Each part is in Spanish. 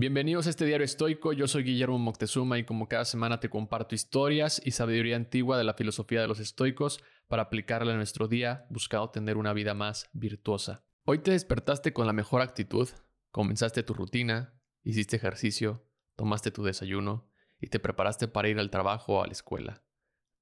Bienvenidos a este diario estoico, yo soy Guillermo Moctezuma y como cada semana te comparto historias y sabiduría antigua de la filosofía de los estoicos para aplicarla en nuestro día buscando tener una vida más virtuosa. Hoy te despertaste con la mejor actitud, comenzaste tu rutina, hiciste ejercicio, tomaste tu desayuno y te preparaste para ir al trabajo o a la escuela.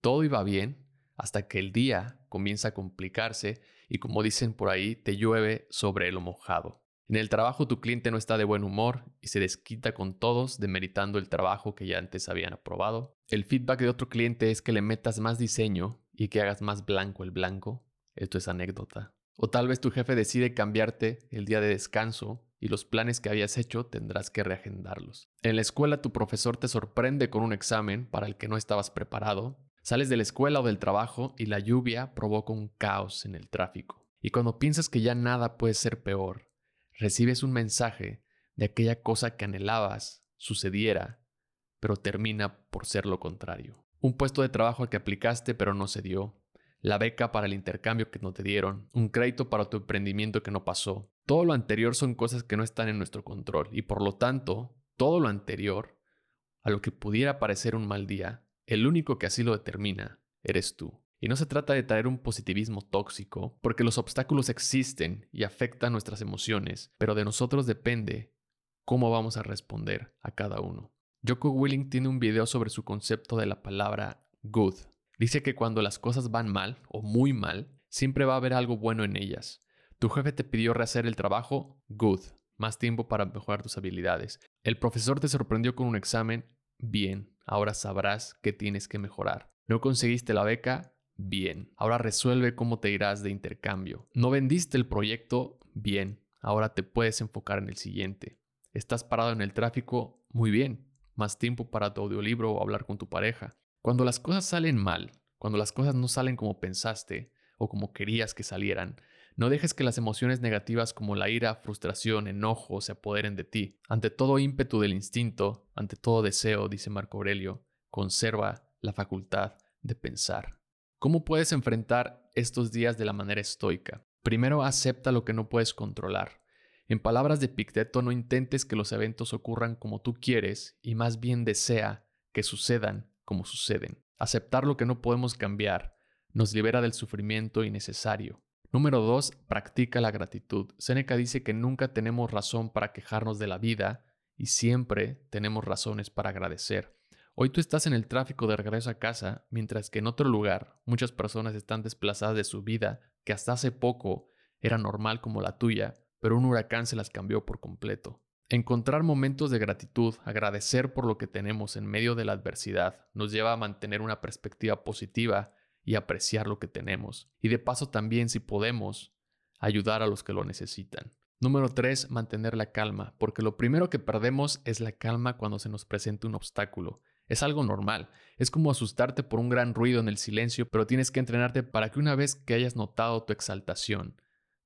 Todo iba bien hasta que el día comienza a complicarse y como dicen por ahí, te llueve sobre lo mojado. En el trabajo tu cliente no está de buen humor y se desquita con todos demeritando el trabajo que ya antes habían aprobado. El feedback de otro cliente es que le metas más diseño y que hagas más blanco el blanco. Esto es anécdota. O tal vez tu jefe decide cambiarte el día de descanso y los planes que habías hecho tendrás que reagendarlos. En la escuela tu profesor te sorprende con un examen para el que no estabas preparado. Sales de la escuela o del trabajo y la lluvia provoca un caos en el tráfico. Y cuando piensas que ya nada puede ser peor, recibes un mensaje de aquella cosa que anhelabas sucediera, pero termina por ser lo contrario. Un puesto de trabajo al que aplicaste pero no se dio, la beca para el intercambio que no te dieron, un crédito para tu emprendimiento que no pasó. Todo lo anterior son cosas que no están en nuestro control y por lo tanto, todo lo anterior, a lo que pudiera parecer un mal día, el único que así lo determina, eres tú. Y no se trata de traer un positivismo tóxico, porque los obstáculos existen y afectan nuestras emociones, pero de nosotros depende cómo vamos a responder a cada uno. Joko Willing tiene un video sobre su concepto de la palabra good. Dice que cuando las cosas van mal o muy mal, siempre va a haber algo bueno en ellas. Tu jefe te pidió rehacer el trabajo, good. Más tiempo para mejorar tus habilidades. El profesor te sorprendió con un examen, bien. Ahora sabrás qué tienes que mejorar. No conseguiste la beca, Bien. Ahora resuelve cómo te irás de intercambio. No vendiste el proyecto. Bien. Ahora te puedes enfocar en el siguiente. Estás parado en el tráfico. Muy bien. Más tiempo para tu audiolibro o hablar con tu pareja. Cuando las cosas salen mal, cuando las cosas no salen como pensaste o como querías que salieran, no dejes que las emociones negativas como la ira, frustración, enojo se apoderen de ti. Ante todo ímpetu del instinto, ante todo deseo, dice Marco Aurelio, conserva la facultad de pensar. ¿Cómo puedes enfrentar estos días de la manera estoica? Primero, acepta lo que no puedes controlar. En palabras de Picteto, no intentes que los eventos ocurran como tú quieres y más bien desea que sucedan como suceden. Aceptar lo que no podemos cambiar nos libera del sufrimiento innecesario. Número 2. Practica la gratitud. Seneca dice que nunca tenemos razón para quejarnos de la vida y siempre tenemos razones para agradecer. Hoy tú estás en el tráfico de regreso a casa, mientras que en otro lugar muchas personas están desplazadas de su vida, que hasta hace poco era normal como la tuya, pero un huracán se las cambió por completo. Encontrar momentos de gratitud, agradecer por lo que tenemos en medio de la adversidad, nos lleva a mantener una perspectiva positiva y apreciar lo que tenemos. Y de paso también, si podemos, ayudar a los que lo necesitan. Número 3. Mantener la calma, porque lo primero que perdemos es la calma cuando se nos presenta un obstáculo. Es algo normal. Es como asustarte por un gran ruido en el silencio, pero tienes que entrenarte para que una vez que hayas notado tu exaltación,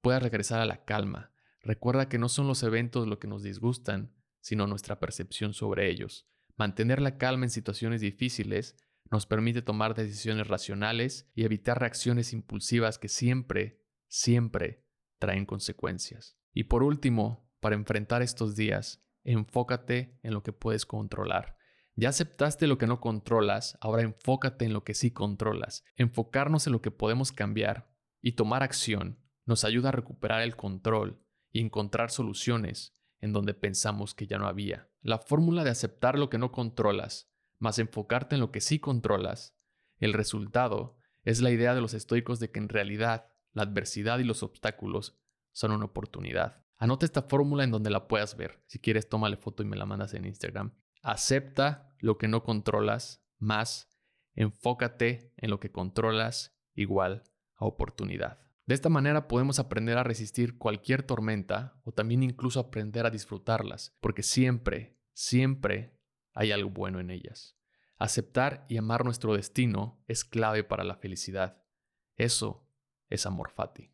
puedas regresar a la calma. Recuerda que no son los eventos lo que nos disgustan, sino nuestra percepción sobre ellos. Mantener la calma en situaciones difíciles nos permite tomar decisiones racionales y evitar reacciones impulsivas que siempre, siempre traen consecuencias. Y por último, para enfrentar estos días, enfócate en lo que puedes controlar. Ya aceptaste lo que no controlas, ahora enfócate en lo que sí controlas. Enfocarnos en lo que podemos cambiar y tomar acción nos ayuda a recuperar el control y encontrar soluciones en donde pensamos que ya no había. La fórmula de aceptar lo que no controlas, más enfocarte en lo que sí controlas, el resultado es la idea de los estoicos de que en realidad la adversidad y los obstáculos son una oportunidad. Anota esta fórmula en donde la puedas ver. Si quieres, tómale foto y me la mandas en Instagram. Acepta lo que no controlas, más enfócate en lo que controlas igual a oportunidad. De esta manera podemos aprender a resistir cualquier tormenta o también incluso aprender a disfrutarlas, porque siempre, siempre hay algo bueno en ellas. Aceptar y amar nuestro destino es clave para la felicidad. Eso es amor fati.